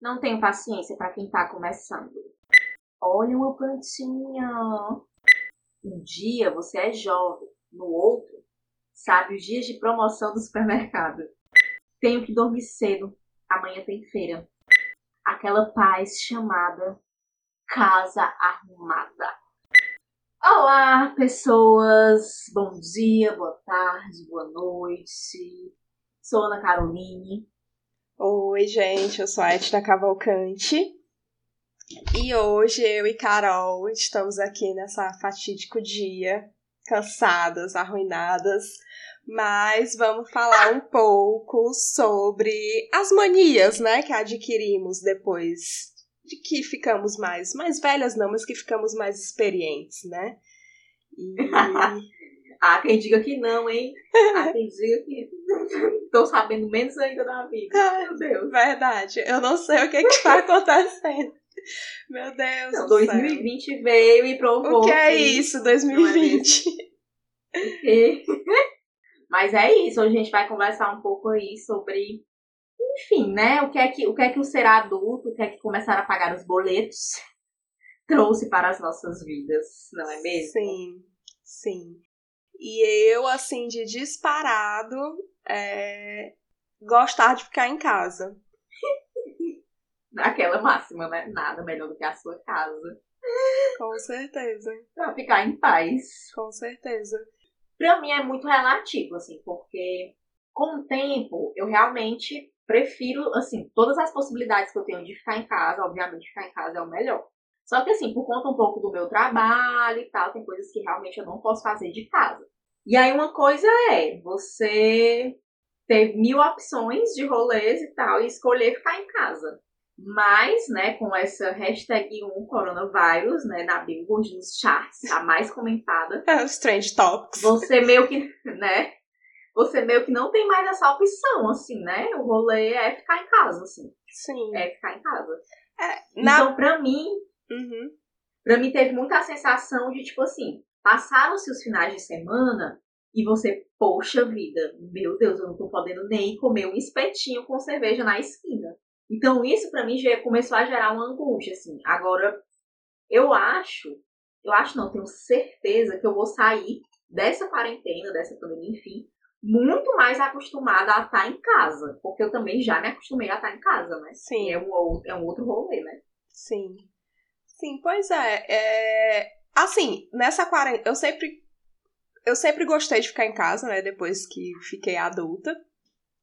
Não tenho paciência para quem tá começando. Olha uma plantinha. Um dia você é jovem, no outro, sabe os dias de promoção do supermercado. Tenho que dormir cedo, amanhã tem feira. Aquela paz chamada casa arrumada. Olá, pessoas! Bom dia, boa tarde, boa noite. Sou Ana Caroline. Oi, gente, eu sou a Etna Cavalcante. E hoje eu e Carol estamos aqui nessa fatídico dia, cansadas, arruinadas, mas vamos falar um pouco sobre as manias, né, que adquirimos depois de que ficamos mais, mais velhas não, mas que ficamos mais experientes, né? E... Há quem diga que não, hein? Há quem diga que estou sabendo menos ainda da vida. Meu Deus. Verdade. Eu não sei o que está acontecendo. Meu Deus. Não, 2020 céu. veio e provou. O que é isso, 2020? É Mas é isso, hoje a gente vai conversar um pouco aí sobre, enfim, né? O que é que o, que é que o ser adulto, o que é que começar a pagar os boletos trouxe para as nossas vidas, não é mesmo? Sim, sim. E eu, assim, de disparado, é... gostar de ficar em casa. Aquela máxima, né? Nada melhor do que a sua casa. Com certeza. Pra ficar em paz. Com certeza. Pra mim é muito relativo, assim, porque com o tempo eu realmente prefiro, assim, todas as possibilidades que eu tenho de ficar em casa, obviamente ficar em casa é o melhor. Só que assim, por conta um pouco do meu trabalho e tal, tem coisas que realmente eu não posso fazer de casa. E aí uma coisa é você ter mil opções de rolês e tal e escolher ficar em casa. Mas, né, com essa hashtag 1 coronavírus, né, na Billboard, nos charts, a mais comentada. É, os trend topics. Você meio que, né, você meio que não tem mais essa opção, assim, né? O rolê é ficar em casa, assim. Sim. É ficar em casa. É, na... Então, pra mim, Uhum. Pra mim teve muita sensação de, tipo assim, passaram-se os finais de semana e você, poxa vida, meu Deus, eu não tô podendo nem comer um espetinho com cerveja na esquina. Então isso para mim já começou a gerar uma angústia, assim. Agora, eu acho, eu acho não, tenho certeza que eu vou sair dessa quarentena, dessa pandemia, enfim, muito mais acostumada a estar em casa. Porque eu também já me acostumei a estar em casa, né? Sim. É um, é um outro rolê, né? Sim. Sim, pois é. é... Assim, nessa quarentena, eu sempre. Eu sempre gostei de ficar em casa, né? Depois que fiquei adulta.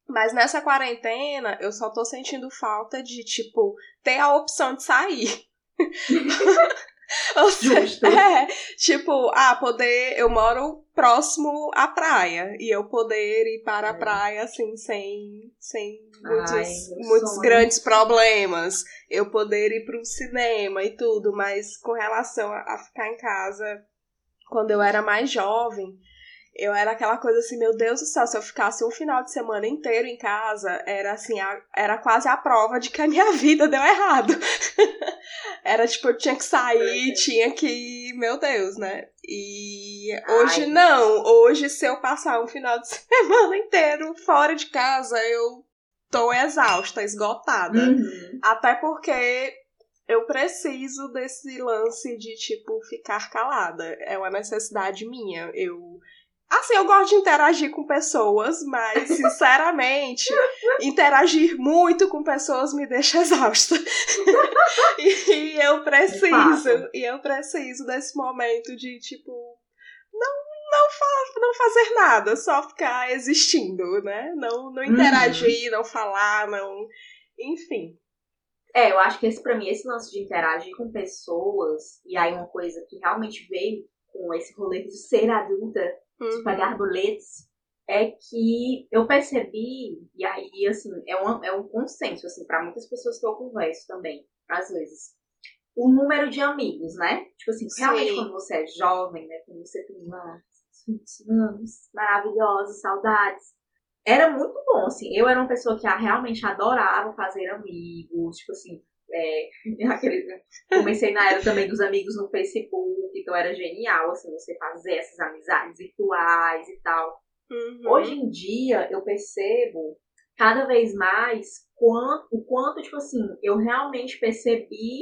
Mas nessa quarentena, eu só tô sentindo falta de, tipo, ter a opção de sair. Ou Justo. É, tipo, ah, poder. Eu moro próximo à praia. E eu poder ir para a é. praia, assim, sem, sem muitos, Ai, muitos grandes problemas. Eu poder ir para o cinema e tudo. Mas com relação a, a ficar em casa, quando eu era mais jovem eu era aquela coisa assim, meu Deus do céu, se eu ficasse um final de semana inteiro em casa, era assim, a, era quase a prova de que a minha vida deu errado. era tipo, eu tinha que sair, tinha que. Meu Deus, né? E hoje Ai. não. Hoje, se eu passar um final de semana inteiro fora de casa, eu tô exausta, esgotada. Uhum. Até porque eu preciso desse lance de, tipo, ficar calada. É uma necessidade minha. Eu Assim, eu gosto de interagir com pessoas, mas, sinceramente, interagir muito com pessoas me deixa exausta. e, eu preciso, e eu preciso desse momento de, tipo, não, não, fa não fazer nada, só ficar existindo, né? Não, não interagir, uhum. não falar, não. Enfim. É, eu acho que esse, pra mim, esse lance de interagir com pessoas, e aí uma coisa que realmente veio com esse rolê de ser adulta uhum. De pagar boletos, é que eu percebi, e aí, assim, é um, é um consenso, assim, para muitas pessoas que eu converso também, às vezes, o número de amigos, né? Tipo assim, realmente Sim. quando você é jovem, né? Quando você tem uma 20 anos, maravilhosos, saudades. Era muito bom, assim. Eu era uma pessoa que realmente adorava fazer amigos, tipo assim, é, aquele, comecei na era também dos amigos no Facebook, então era genial, assim, você fazer essas amizades virtuais e tal. Uhum. Hoje em dia, eu percebo cada vez mais quanto, o quanto, tipo assim, eu realmente percebi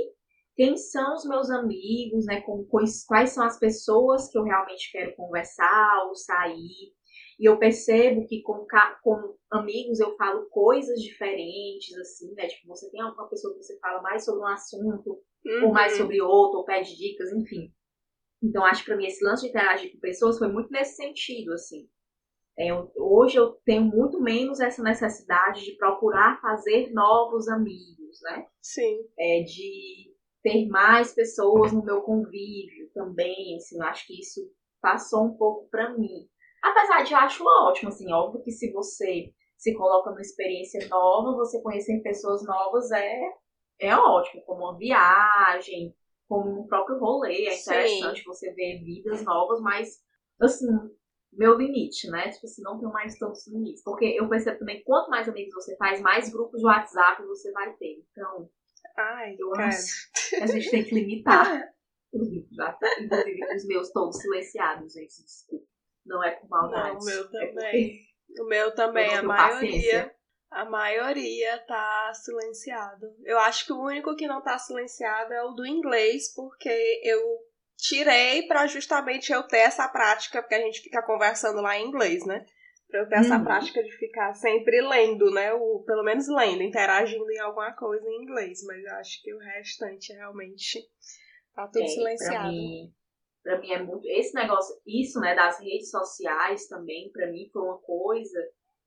quem são os meus amigos, né? Com, quais são as pessoas que eu realmente quero conversar ou sair. E eu percebo que com, com amigos eu falo coisas diferentes, assim, né? Tipo, você tem alguma pessoa que você fala mais sobre um assunto, uhum. ou mais uhum. sobre outro, ou pede dicas, enfim. Então, acho que pra mim esse lance de interagir com pessoas foi muito nesse sentido, assim. É, hoje eu tenho muito menos essa necessidade de procurar fazer novos amigos, né? Sim. É, de ter mais pessoas no meu convívio também, assim, eu acho que isso passou um pouco para mim. Apesar de eu acho ótimo, assim, óbvio que se você se coloca numa experiência nova, você conhecer pessoas novas é, é ótimo, como uma viagem, como um próprio rolê, é interessante Sim. você ver vidas novas, mas, assim, meu limite, né? Tipo assim, não tenho mais tantos limites. Porque eu percebo também, quanto mais amigos você faz, mais grupos de WhatsApp você vai ter. Então, Ai, eu acho que a gente tem que limitar os grupos de WhatsApp. Inclusive, os meus todos silenciados, gente, desculpa. Não é com maldade. Não, o meu é também. É o meu também, a maioria. Paciência. A maioria tá silenciado. Eu acho que o único que não tá silenciado é o do inglês, porque eu tirei para justamente eu ter essa prática, porque a gente fica conversando lá em inglês, né? Pra eu ter essa uhum. prática de ficar sempre lendo, né? O, pelo menos lendo, interagindo em alguma coisa em inglês. Mas eu acho que o restante realmente tá tudo é, silenciado. Pra mim, para mim é muito. Esse negócio, isso, né, das redes sociais também, para mim foi uma coisa.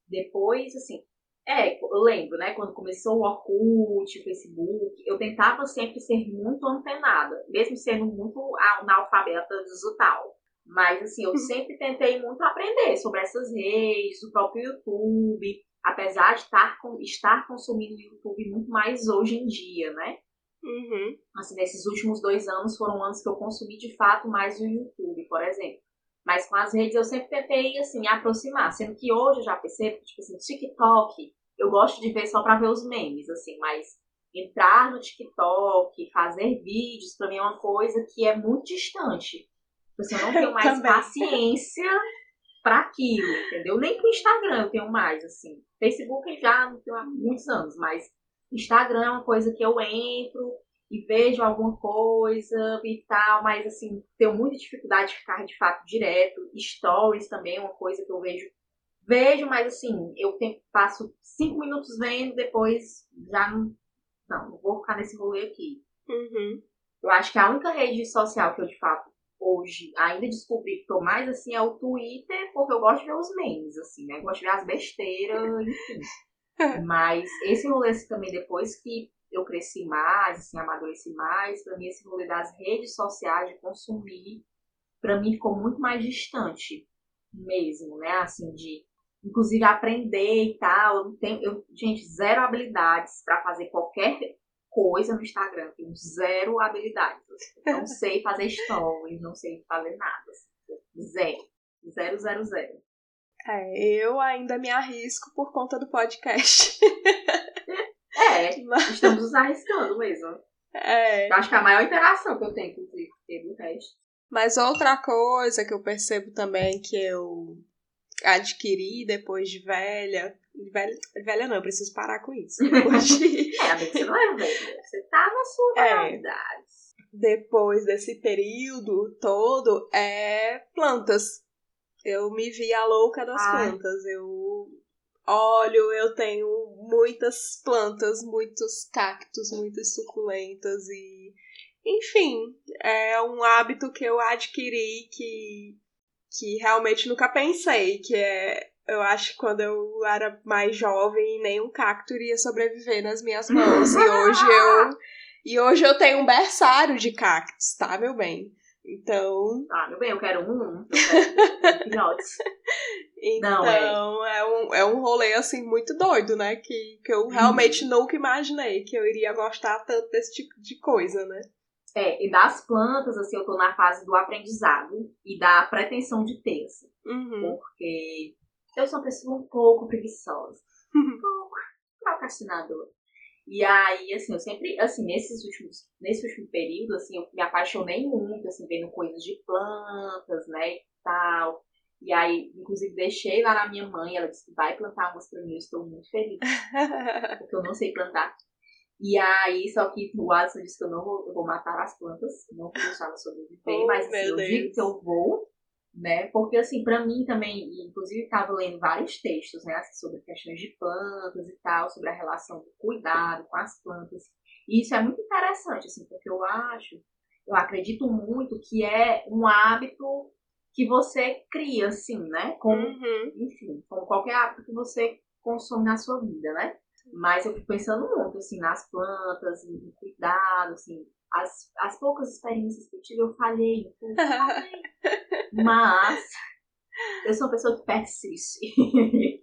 Depois, assim, é, eu lembro, né, quando começou o Orkut, o Facebook, eu tentava sempre ser muito antenada, mesmo sendo muito analfabeta digital. Mas, assim, eu uhum. sempre tentei muito aprender sobre essas redes, o próprio YouTube, apesar de estar, estar consumindo o YouTube muito mais hoje em dia, né? Uhum. Assim, nesses últimos dois anos foram anos que eu consumi de fato mais o YouTube, por exemplo. Mas com as redes eu sempre tentei, assim, me aproximar. Sendo que hoje eu já percebo que, tipo assim, TikTok, eu gosto de ver só pra ver os memes, assim, mas entrar no TikTok, fazer vídeos, pra mim é uma coisa que é muito distante. Tipo assim, eu não tenho mais paciência para aquilo, entendeu? Nem pro Instagram eu tenho mais, assim. Facebook já não tenho há muitos anos, mas Instagram é uma coisa que eu entro e vejo alguma coisa e tal, mas assim, tenho muita dificuldade de ficar de fato direto. Stories também é uma coisa que eu vejo. Vejo, mas assim, eu tenho, passo cinco minutos vendo, depois já não. Não, não vou ficar nesse rolê aqui. Uhum. Eu acho que a única rede social que eu de fato hoje ainda descobri que tô mais assim é o Twitter, porque eu gosto de ver os memes, assim, né? Eu gosto de ver as besteiras, enfim. Mas esse rolê assim, também, depois que eu cresci mais, assim, amadureci mais, para mim esse rolê das redes sociais, de consumir, para mim ficou muito mais distante mesmo, né? Assim, de inclusive aprender e tal. Eu tenho, eu, gente, zero habilidades para fazer qualquer coisa no Instagram. Tenho zero habilidades. Não sei fazer stories, não sei fazer nada. Assim, zero. Zero, zero, zero. É, eu ainda me arrisco por conta do podcast. é, Mas... estamos nos arriscando mesmo. É. Eu acho que a maior interação que eu tenho, teve o resto. Mas outra coisa que eu percebo também que eu adquiri depois de velha. Velha, velha não, eu preciso parar com isso. Depois de... é, você não é velha. Você tá na sua é. Depois desse período todo, é plantas. Eu me vi a louca das Ai. plantas. Eu olho, eu tenho muitas plantas, muitos cactos, muitas suculentas e. Enfim, é um hábito que eu adquiri que, que realmente nunca pensei, que é eu acho que quando eu era mais jovem, nenhum cacto iria sobreviver nas minhas mãos. e hoje eu. E hoje eu tenho um berçário de cactos, tá, meu bem? Então. Ah, meu bem, eu quero um. Eu quero então, Não, é. é. um, é um rolê, assim, muito doido, né? Que, que eu realmente uhum. nunca imaginei que eu iria gostar tanto desse tipo de coisa, né? É, e das plantas, assim, eu tô na fase do aprendizado e da pretensão de ter, assim, uhum. Porque eu sou uma pessoa um pouco preguiçosa. Um pouco procrastinadora. E aí, assim, eu sempre, assim, nesses últimos, nesse último período, assim, eu me apaixonei muito, assim, vendo coisas de plantas, né, e tal. E aí, inclusive, deixei lá na minha mãe, ela disse que vai plantar umas pra mim, eu estou muito feliz. porque eu não sei plantar. E aí, só que o Alisson disse que eu não vou, eu vou matar as plantas, não vou deixar elas sobreviver, oh, mas assim, eu digo que eu vou, né? Porque assim, para mim também, inclusive estava lendo vários textos, né, assim, sobre questões de plantas e tal, sobre a relação do cuidado com as plantas. E isso é muito interessante, assim, porque eu acho, eu acredito muito que é um hábito que você cria, assim, né? Como, uhum. enfim, como qualquer hábito que você consome na sua vida, né? Mas eu fico pensando muito, assim, nas plantas, em cuidado, assim. As, as poucas experiências que eu tive, eu falhei. Eu falhei. Mas eu sou uma pessoa que persiste.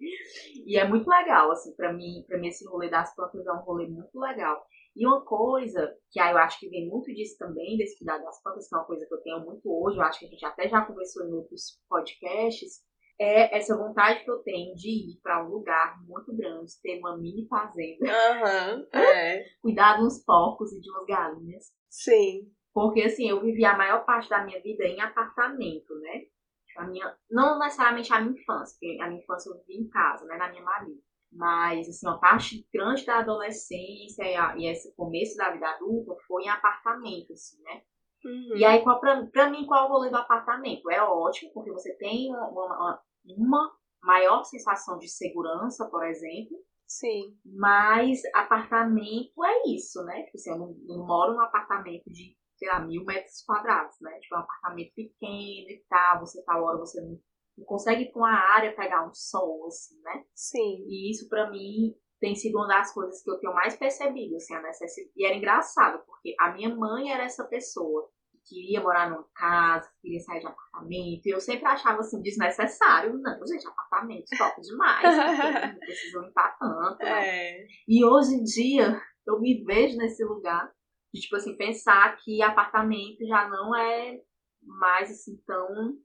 e é muito legal, assim, para mim, para mim esse rolê das plantas é um rolê muito legal. E uma coisa que aí eu acho que vem muito disso também, desse cuidado das plantas, que é uma coisa que eu tenho muito hoje, eu acho que a gente até já conversou em outros podcasts, é essa vontade que eu tenho de ir para um lugar muito grande, ter uma mini fazenda. Uhum, é. Cuidar de uns porcos e de umas galinhas. Sim. Porque assim, eu vivi a maior parte da minha vida em apartamento, né? A minha, não necessariamente a minha infância, porque a minha infância eu vivi em casa, né? Na minha marido. Mas, assim, uma parte grande da adolescência e, a, e esse começo da vida adulta foi em apartamento, assim, né? Uhum. E aí, qual, pra, pra mim, qual é o rolê do apartamento? É ótimo, porque você tem uma, uma, uma maior sensação de segurança, por exemplo. Sim. Mas apartamento é isso, né? Tipo assim, eu não, não moro num apartamento de, sei lá, mil metros quadrados, né? Tipo, é um apartamento pequeno e tal, você tal hora você não, não consegue ir pra uma área pegar um sol, assim, né? Sim. E isso, para mim, tem sido uma das coisas que eu tenho mais percebido, assim, a necessidade. E era engraçado, porque a minha mãe era essa pessoa queria morar numa casa, queria sair de apartamento. E eu sempre achava assim, desnecessário. Não, gente, apartamento top demais. não precisa limpar tanto. Né? É. E hoje em dia, eu me vejo nesse lugar de, tipo assim, pensar que apartamento já não é mais assim tão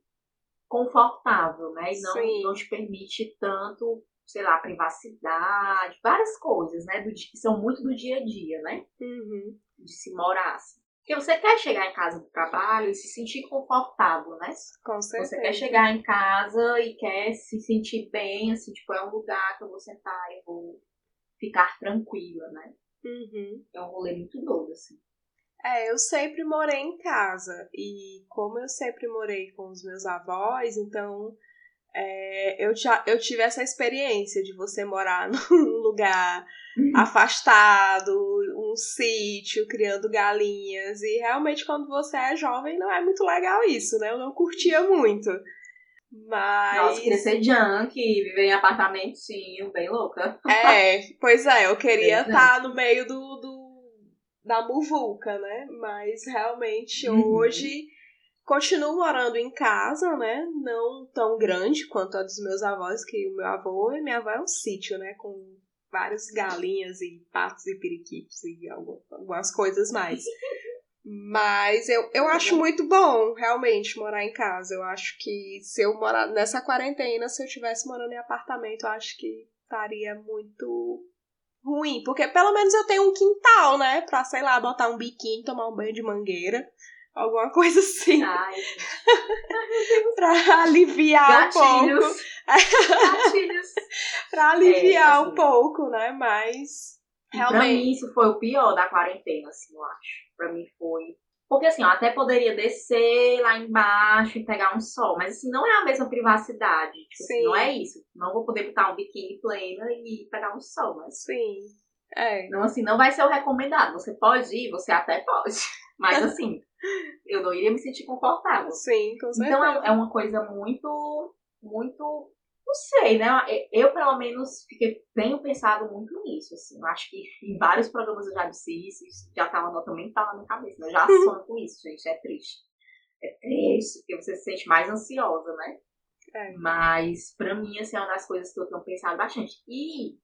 confortável, né? E não, não te permite tanto, sei lá, privacidade, várias coisas, né? Do, que são muito do dia a dia, né? Uhum. De se morar assim. Porque você quer chegar em casa do trabalho e se sentir confortável, né? Com certeza. Você quer chegar em casa e quer se sentir bem, assim, tipo, é um lugar que eu vou sentar e vou ficar tranquila, né? Uhum. É um rolê muito doido, assim. É, eu sempre morei em casa. E como eu sempre morei com os meus avós, então é, eu, já, eu tive essa experiência de você morar num lugar uhum. afastado, um sítio, criando galinhas. E realmente, quando você é jovem, não é muito legal isso, né? Eu não curtia muito. Mas. Nossa, queria ser junk, viver em apartamentinho, bem louca. É, pois é, eu queria estar no meio do, do, da muvuca, né? Mas realmente uhum. hoje Continuo morando em casa, né? Não tão grande quanto a dos meus avós, que o meu avô e minha avó é um sítio, né? Com várias galinhas e patos e periquitos e algumas coisas mais. Mas eu, eu acho muito bom, realmente, morar em casa. Eu acho que se eu morar nessa quarentena, se eu estivesse morando em apartamento, eu acho que estaria muito ruim. Porque pelo menos eu tenho um quintal, né? Pra, sei lá, botar um biquíni, tomar um banho de mangueira. Alguma coisa assim. Ai, pra aliviar Gatilhos. um pouco. Gatilhos. Pra aliviar é, assim, um pouco, né? Mas. Realmente. Pra mim, isso foi o pior da quarentena, assim, eu acho. Pra mim foi. Porque assim, eu até poderia descer lá embaixo e pegar um sol, mas assim, não é a mesma privacidade. Tipo, assim, não é isso. Não vou poder botar um biquíni pleno e pegar um sol, mas. Sim. É. Não, assim, não vai ser o recomendado. Você pode ir, você até pode. Mas assim, eu não iria me sentir confortável. Sim, com certeza. Então é, é uma coisa muito, muito. Não sei, né? Eu, pelo menos, fiquei, tenho pensado muito nisso. Assim. Eu acho que em vários programas eu já disse isso, isso já tá uma nota mental na minha cabeça. Né? Eu já sonho com isso, gente. É triste. É triste, porque você se sente mais ansiosa, né? É. Mas, pra mim, assim, é uma das coisas que eu tenho pensado bastante. E,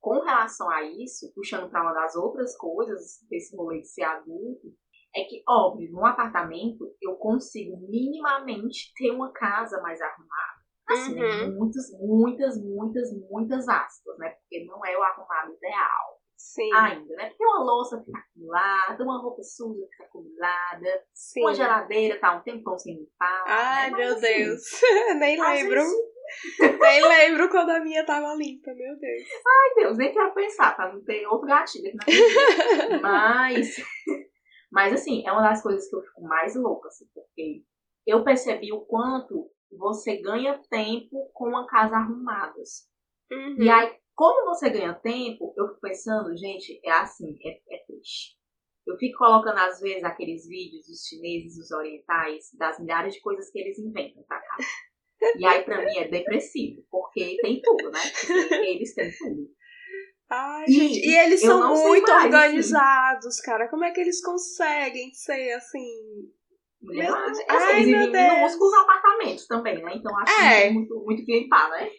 com relação a isso, puxando pra uma das outras coisas desse rolê de ser adulto, é que, óbvio, num apartamento eu consigo minimamente ter uma casa mais arrumada. Assim, né? uhum. né? muitas, muitas, muitas, muitas aspas, né? Porque não é o arrumado ideal. Sim. ainda, né? Porque uma louça fica acumulada, uma roupa suja fica acumulada, Sim. uma geladeira tá um tempão sem limpar. Ai, né? meu assim, Deus. Nem lembro. Nem lembro quando a minha tava limpa, meu Deus. Ai, Deus, nem quero pensar pra não ter outro gatilho aqui na Mas, mas assim, é uma das coisas que eu fico mais louca, assim, porque eu percebi o quanto você ganha tempo com a casa arrumadas. Uhum. E aí, como você ganha tempo, eu fico pensando, gente, é assim, é, é triste. Eu fico colocando, às vezes, aqueles vídeos dos chineses, dos orientais, das milhares de coisas que eles inventam pra casa. E aí, pra mim, é depressivo, porque tem tudo, né? Eles têm tudo. Ai, e, gente, e eles são muito mais, assim. organizados, assim. cara. Como é que eles conseguem ser assim? Meu, assim, ai, eles vivem minúsculos apartamentos também, né? Então acho é. que é muito, muito que limpar, né?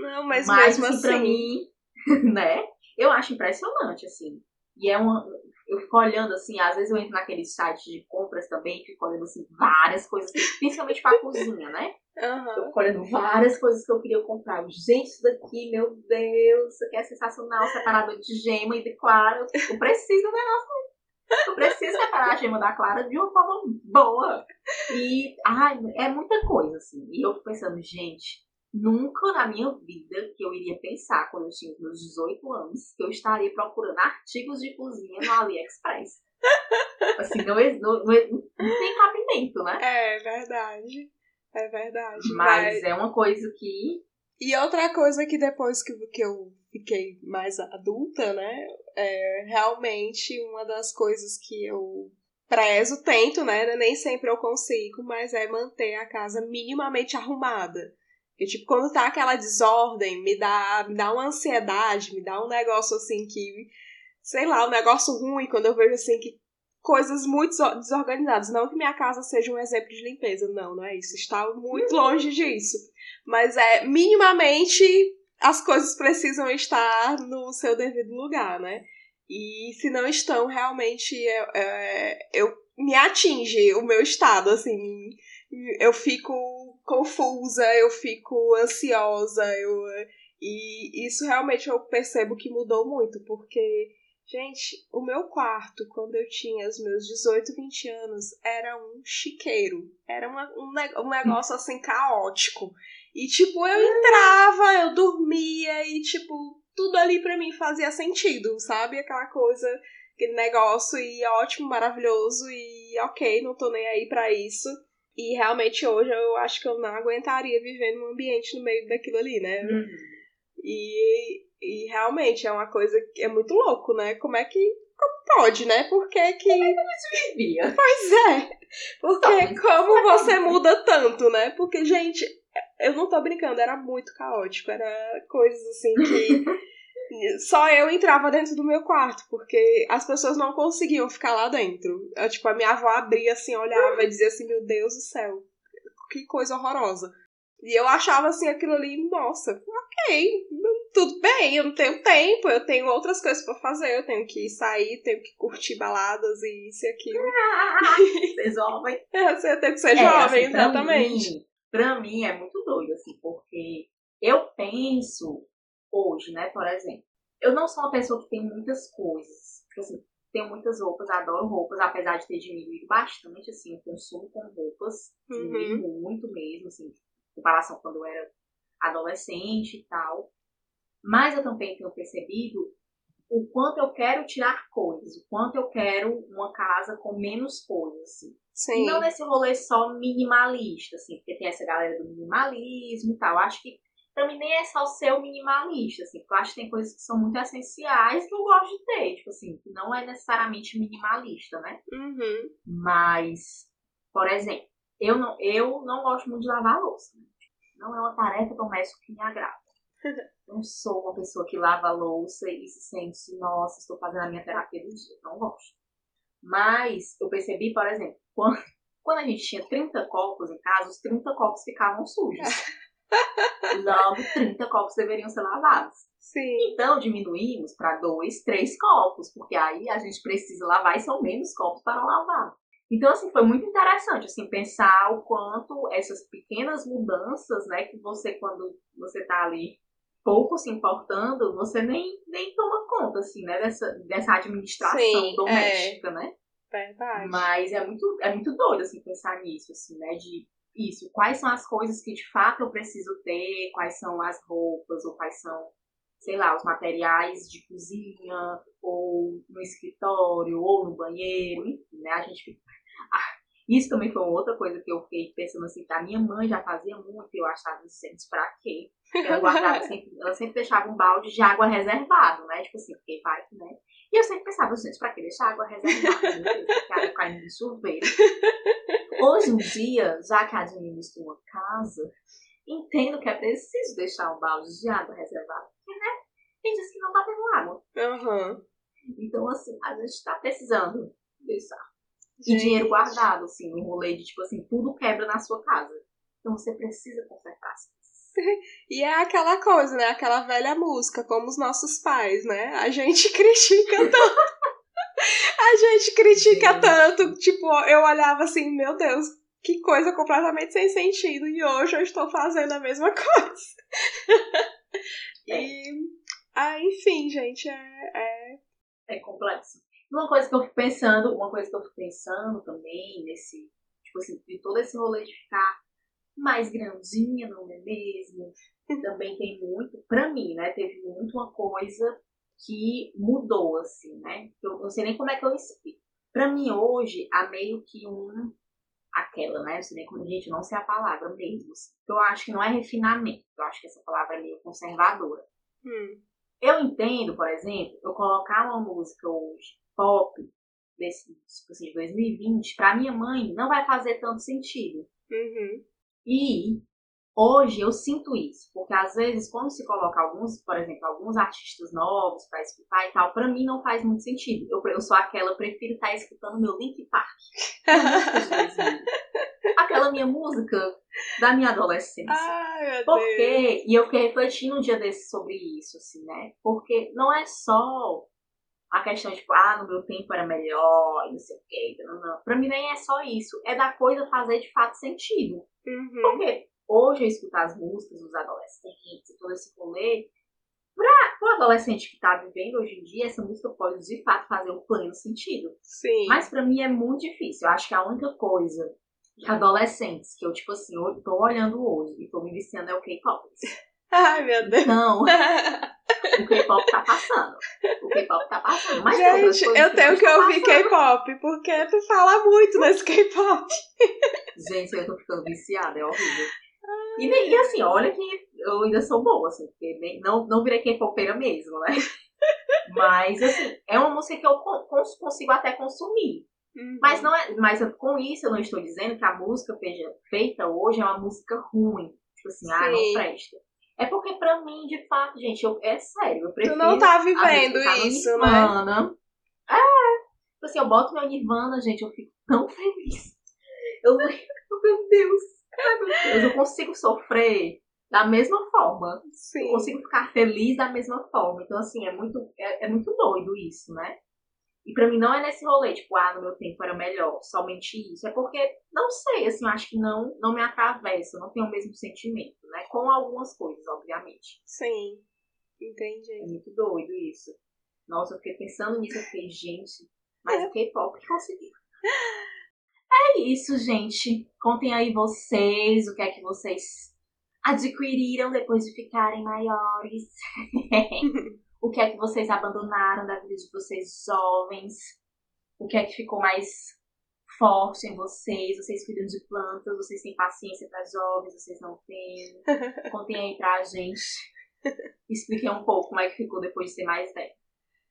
Não, mas, mas mesmo assim, pra mim, né? Eu acho impressionante, assim. E é uma. Eu fico olhando assim, às vezes eu entro naquele site de compras também, fico olhando assim, várias coisas, principalmente pra cozinha, né? Uhum. Eu fico olhando várias coisas que eu queria comprar. Gente, isso daqui, meu Deus, isso aqui é sensacional, separador de gema e de clara. Eu preciso do negócio eu preciso separar a gema da clara de uma forma boa. E, ai, é muita coisa, assim. E eu fico pensando, gente, Nunca na minha vida que eu iria pensar, quando eu tinha meus 18 anos, que eu estaria procurando artigos de cozinha no AliExpress. assim, não, não, não, não tem cabimento, né? É verdade. É verdade. Mas, mas, é uma coisa que. E outra coisa que depois que, que eu fiquei mais adulta, né? É realmente uma das coisas que eu prezo, tento, né? Nem sempre eu consigo, mas é manter a casa minimamente arrumada. Porque, tipo, quando tá aquela desordem, me dá, me dá uma ansiedade, me dá um negócio assim que. Sei lá, um negócio ruim quando eu vejo assim que coisas muito desorganizadas. Não que minha casa seja um exemplo de limpeza, não, não é isso. Está muito uhum. longe disso. Mas é minimamente as coisas precisam estar no seu devido lugar, né? E se não estão, realmente é, é, eu me atinge o meu estado, assim, eu fico confusa, eu fico ansiosa, eu e isso realmente eu percebo que mudou muito, porque gente, o meu quarto quando eu tinha os meus 18, 20 anos era um chiqueiro, era uma, um, um negócio assim caótico. E tipo, eu entrava, eu dormia e tipo, tudo ali para mim fazia sentido, sabe? Aquela coisa, aquele negócio e ótimo, maravilhoso e OK, não tô nem aí para isso. E realmente hoje eu acho que eu não aguentaria viver num ambiente no meio daquilo ali, né? Uhum. E, e realmente é uma coisa que é muito louco, né? Como é que. Como pode, né? Por que que. Como é que vivia? Pois é. Porque como você muda tanto, né? Porque, gente, eu não tô brincando, era muito caótico. Era coisas assim que. Só eu entrava dentro do meu quarto, porque as pessoas não conseguiam ficar lá dentro. Eu, tipo, a minha avó abria assim, olhava e dizia assim, meu Deus do céu, que coisa horrorosa. E eu achava assim aquilo ali, nossa, ok, tudo bem, eu não tenho tempo, eu tenho outras coisas para fazer, eu tenho que sair, tenho que curtir baladas e isso e aquilo. ser jovem. É, você tem que ser é, jovem, assim, exatamente. Mim, pra mim é muito doido, assim, porque eu penso hoje, né, por exemplo. Eu não sou uma pessoa que tem muitas coisas. Tipo assim, tenho muitas roupas, adoro roupas, apesar de ter diminuído bastante, assim, o consumo com roupas. Diminuiu uhum. muito mesmo, assim, em comparação com quando eu era adolescente e tal. Mas eu também tenho percebido o quanto eu quero tirar coisas, o quanto eu quero uma casa com menos coisas, assim. Sim. Não nesse rolê só minimalista, assim, porque tem essa galera do minimalismo e tal. Acho que também nem é só ser o minimalista, assim, porque eu acho que tem coisas que são muito essenciais que eu gosto de ter, tipo assim, que não é necessariamente minimalista, né? Uhum. Mas, por exemplo, eu não, eu não gosto muito de lavar louça. Né? Não é uma tarefa doméstica que me agrada. não sou uma pessoa que lava a louça e se sente, nossa, estou fazendo a minha terapia do dia. Não gosto. Mas eu percebi, por exemplo, quando, quando a gente tinha 30 copos em casa, os 30 copos ficavam sujos. Logo, 30 copos deveriam ser lavados. Sim. Então, diminuímos para dois, três copos, porque aí a gente precisa lavar e são menos copos para lavar. Então, assim, foi muito interessante, assim, pensar o quanto essas pequenas mudanças, né, que você, quando você tá ali pouco se importando, você nem, nem toma conta, assim, né, dessa, dessa administração Sim, é. doméstica, é. né? Verdade. Mas é muito, é muito doido, assim, pensar nisso, assim, né, de isso, quais são as coisas que de fato eu preciso ter, quais são as roupas, ou quais são, sei lá, os materiais de cozinha, ou no escritório, ou no banheiro, enfim, né, a gente fica... Ah, isso também foi outra coisa que eu fiquei pensando assim, que a minha mãe já fazia muito e eu achava assim, pra quê? Ela guardava sempre, ela sempre deixava um balde de água reservado, né? Tipo assim, porque vai, né? E eu sempre pensava, gente, pra que deixar água reservada? Porque a água caindo no chuveiro. Hoje em dia, já que administro uma casa, entendo que é preciso deixar um balde de água reservado. Porque, né? Tem dias que não tá tendo água. Uhum. Então, assim, a gente tá precisando deixar e dinheiro guardado, assim, um rolê de tipo assim, tudo quebra na sua casa. Então você precisa consertar as. E é aquela coisa, né? Aquela velha música, como os nossos pais, né? A gente critica tanto. a gente critica gente. tanto. Tipo, eu olhava assim, meu Deus, que coisa completamente sem sentido. E hoje eu estou fazendo a mesma coisa. é. E. Ah, enfim, gente, é, é. É complexo. Uma coisa que eu fico pensando, uma coisa que eu fico pensando também nesse, tipo assim, de todo esse rolê de ficar mais grandinha, não é mesmo? Também tem muito, pra mim, né? Teve muito uma coisa que mudou, assim, né? Eu não sei nem como é que eu explico. Pra mim, hoje, há meio que um. Aquela, né? Não sei nem como, gente, não sei a palavra mesmo. Assim. Eu acho que não é refinamento. Eu acho que essa palavra é meio conservadora. Hum. Eu entendo, por exemplo, eu colocar uma música hoje pop desse, tipo assim, 2020, para minha mãe não vai fazer tanto sentido. Uhum. E hoje eu sinto isso, porque às vezes quando se coloca alguns, por exemplo, alguns artistas novos para escutar e tal, para mim não faz muito sentido. Eu, eu sou aquela, eu prefiro estar tá escutando meu Link Park. aquela minha música da minha adolescência. Ai, porque, Deus. e eu fiquei refletindo um dia desse sobre isso, assim, né? Porque não é só a questão de, tipo, ah, no meu tempo era melhor, não sei o quê. Não, não. Pra mim nem é só isso. É da coisa fazer de fato sentido. Uhum. Porque hoje eu escutar as músicas dos adolescentes e todo esse rolê, pra o adolescente que tá vivendo hoje em dia, essa música pode de fato fazer um pleno sentido. Sim. Mas pra mim é muito difícil. Eu acho que a única coisa adolescentes que eu, tipo assim, eu tô olhando hoje e tô me viciando é o K-pop. Ai, meu Deus. Não. o K-pop tá passando. O K-pop tá passando. Mas Gente, eu tenho que ouvir K-pop, porque tu fala muito desse K-pop. Gente, eu tô ficando viciada, é horrível. E, e, assim, olha que eu ainda sou boa, assim, porque nem, não, não virei K-popeira mesmo, né? Mas, assim, é uma música que eu consigo até consumir. Uhum. Mas, não é, mas com isso eu não estou dizendo que a música feita hoje é uma música ruim. Tipo assim, Sim. ah, não presta. É porque pra mim, de fato, gente, eu, é sério, eu prefiro... Tu não tá vivendo isso, né? Nirvana. né? É, tipo assim, eu boto meu Nirvana, gente, eu fico tão feliz. Eu, meu Deus, ai meu Deus, eu consigo sofrer da mesma forma. Sim. Eu consigo ficar feliz da mesma forma. Então, assim, é muito, é, é muito doido isso, né? E pra mim não é nesse rolê, tipo, ah, no meu tempo era melhor, somente isso. É porque, não sei, assim, acho que não, não me atravessa, não tenho o mesmo sentimento, né? Com algumas coisas, obviamente. Sim, entendi. É muito doido isso. Nossa, eu fiquei pensando nisso, eu fiquei, gente, mas o K-pop conseguiu. É isso, gente. Contem aí vocês, o que é que vocês adquiriram depois de ficarem maiores. o que é que vocês abandonaram da vida de vocês jovens, o que é que ficou mais forte em vocês, vocês cuidam de plantas, vocês têm paciência para jovens, vocês não têm. Contem aí pra gente. Expliquem um pouco como é que ficou depois de ser mais velho.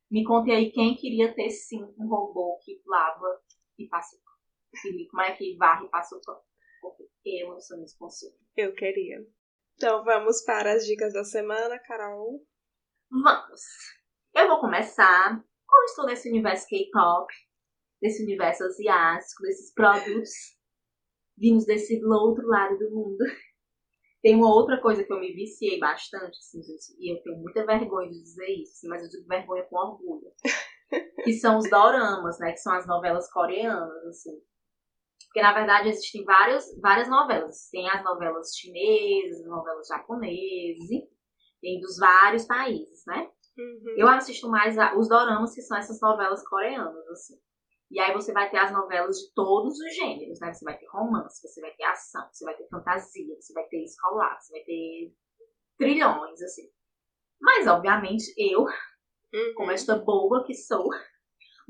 Me contem aí quem queria ter sim um robô que lava e passa o pano. Como é que varre e passa o pano. Porque eu não sou consigo. Eu queria. Então vamos para as dicas da semana, Carol. Vamos! Eu vou começar. Como estou nesse universo K-pop, nesse universo asiático, desses produtos vindos desse outro lado do mundo. Tem uma outra coisa que eu me viciei bastante, assim, gente, e eu tenho muita vergonha de dizer isso, mas eu digo vergonha com orgulho. que são os doramas, né? Que são as novelas coreanas, assim. Porque, na verdade, existem várias, várias novelas. Tem as novelas chinesas, as novelas japonesas, enfim. Tem dos vários países, né? Uhum. Eu assisto mais a, os doramas, que são essas novelas coreanas, assim. E aí você vai ter as novelas de todos os gêneros, né? Você vai ter romance, você vai ter ação, você vai ter fantasia, você vai ter escolar, você vai ter trilhões, assim. Mas, obviamente, eu, Uhum. como esta boa que sou,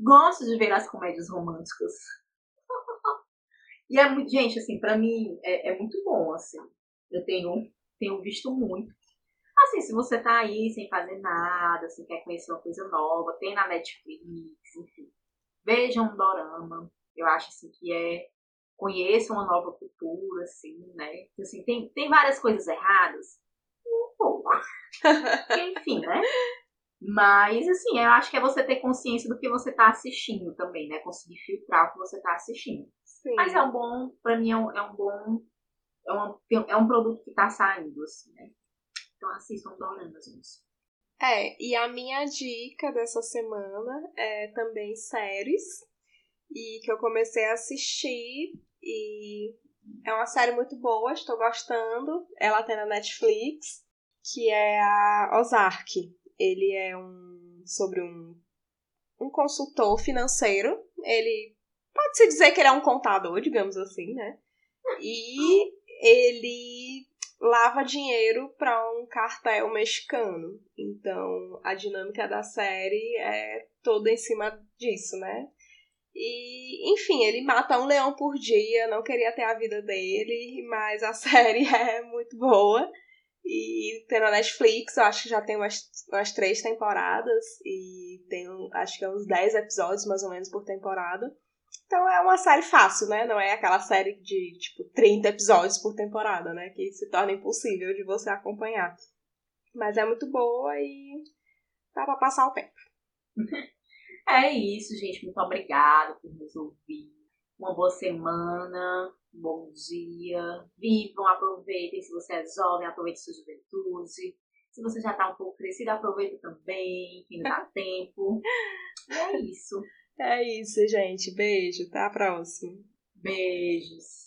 gosto de ver as comédias românticas. e é muito, gente, assim, pra mim é, é muito bom, assim. Eu tenho, tenho visto muito. Assim, se você tá aí sem fazer nada, assim, quer conhecer uma coisa nova, tem na Netflix, enfim. Veja um dorama. Eu acho, assim, que é... Conheça uma nova cultura, assim, né? Assim, tem, tem várias coisas erradas. Um pouco. Enfim, né? Mas, assim, eu acho que é você ter consciência do que você tá assistindo também, né? Conseguir filtrar o que você tá assistindo. Sim. Mas é um bom, pra mim é um, é um bom. É um, é um produto que tá saindo, assim, né? Então assistam Doramas, gente. É, e a minha dica dessa semana é também séries. E que eu comecei a assistir. E é uma série muito boa, estou gostando. Ela tem na Netflix, que é a Ozark. Ele é um sobre um, um consultor financeiro. Ele pode-se dizer que ele é um contador, digamos assim, né? E ele lava dinheiro para um cartel mexicano. Então, a dinâmica da série é toda em cima disso, né? E, enfim, ele mata um leão por dia, não queria ter a vida dele, mas a série é muito boa. E tem na Netflix, eu acho que já tem umas, umas três temporadas, e tem acho que é uns 10 episódios mais ou menos por temporada. Então é uma série fácil, né? Não é aquela série de, tipo, 30 episódios por temporada, né? Que se torna impossível de você acompanhar. Mas é muito boa e dá pra passar o tempo. É isso, gente. Muito obrigada por nos ouvir. Uma boa semana, um bom dia. Vivam, aproveitem. Se você é jovem, aproveite sua juventude. Se você já tá um pouco crescido, aproveita também, que ainda dá tempo. E é isso. É isso, gente. Beijo. Até a próxima. Beijos.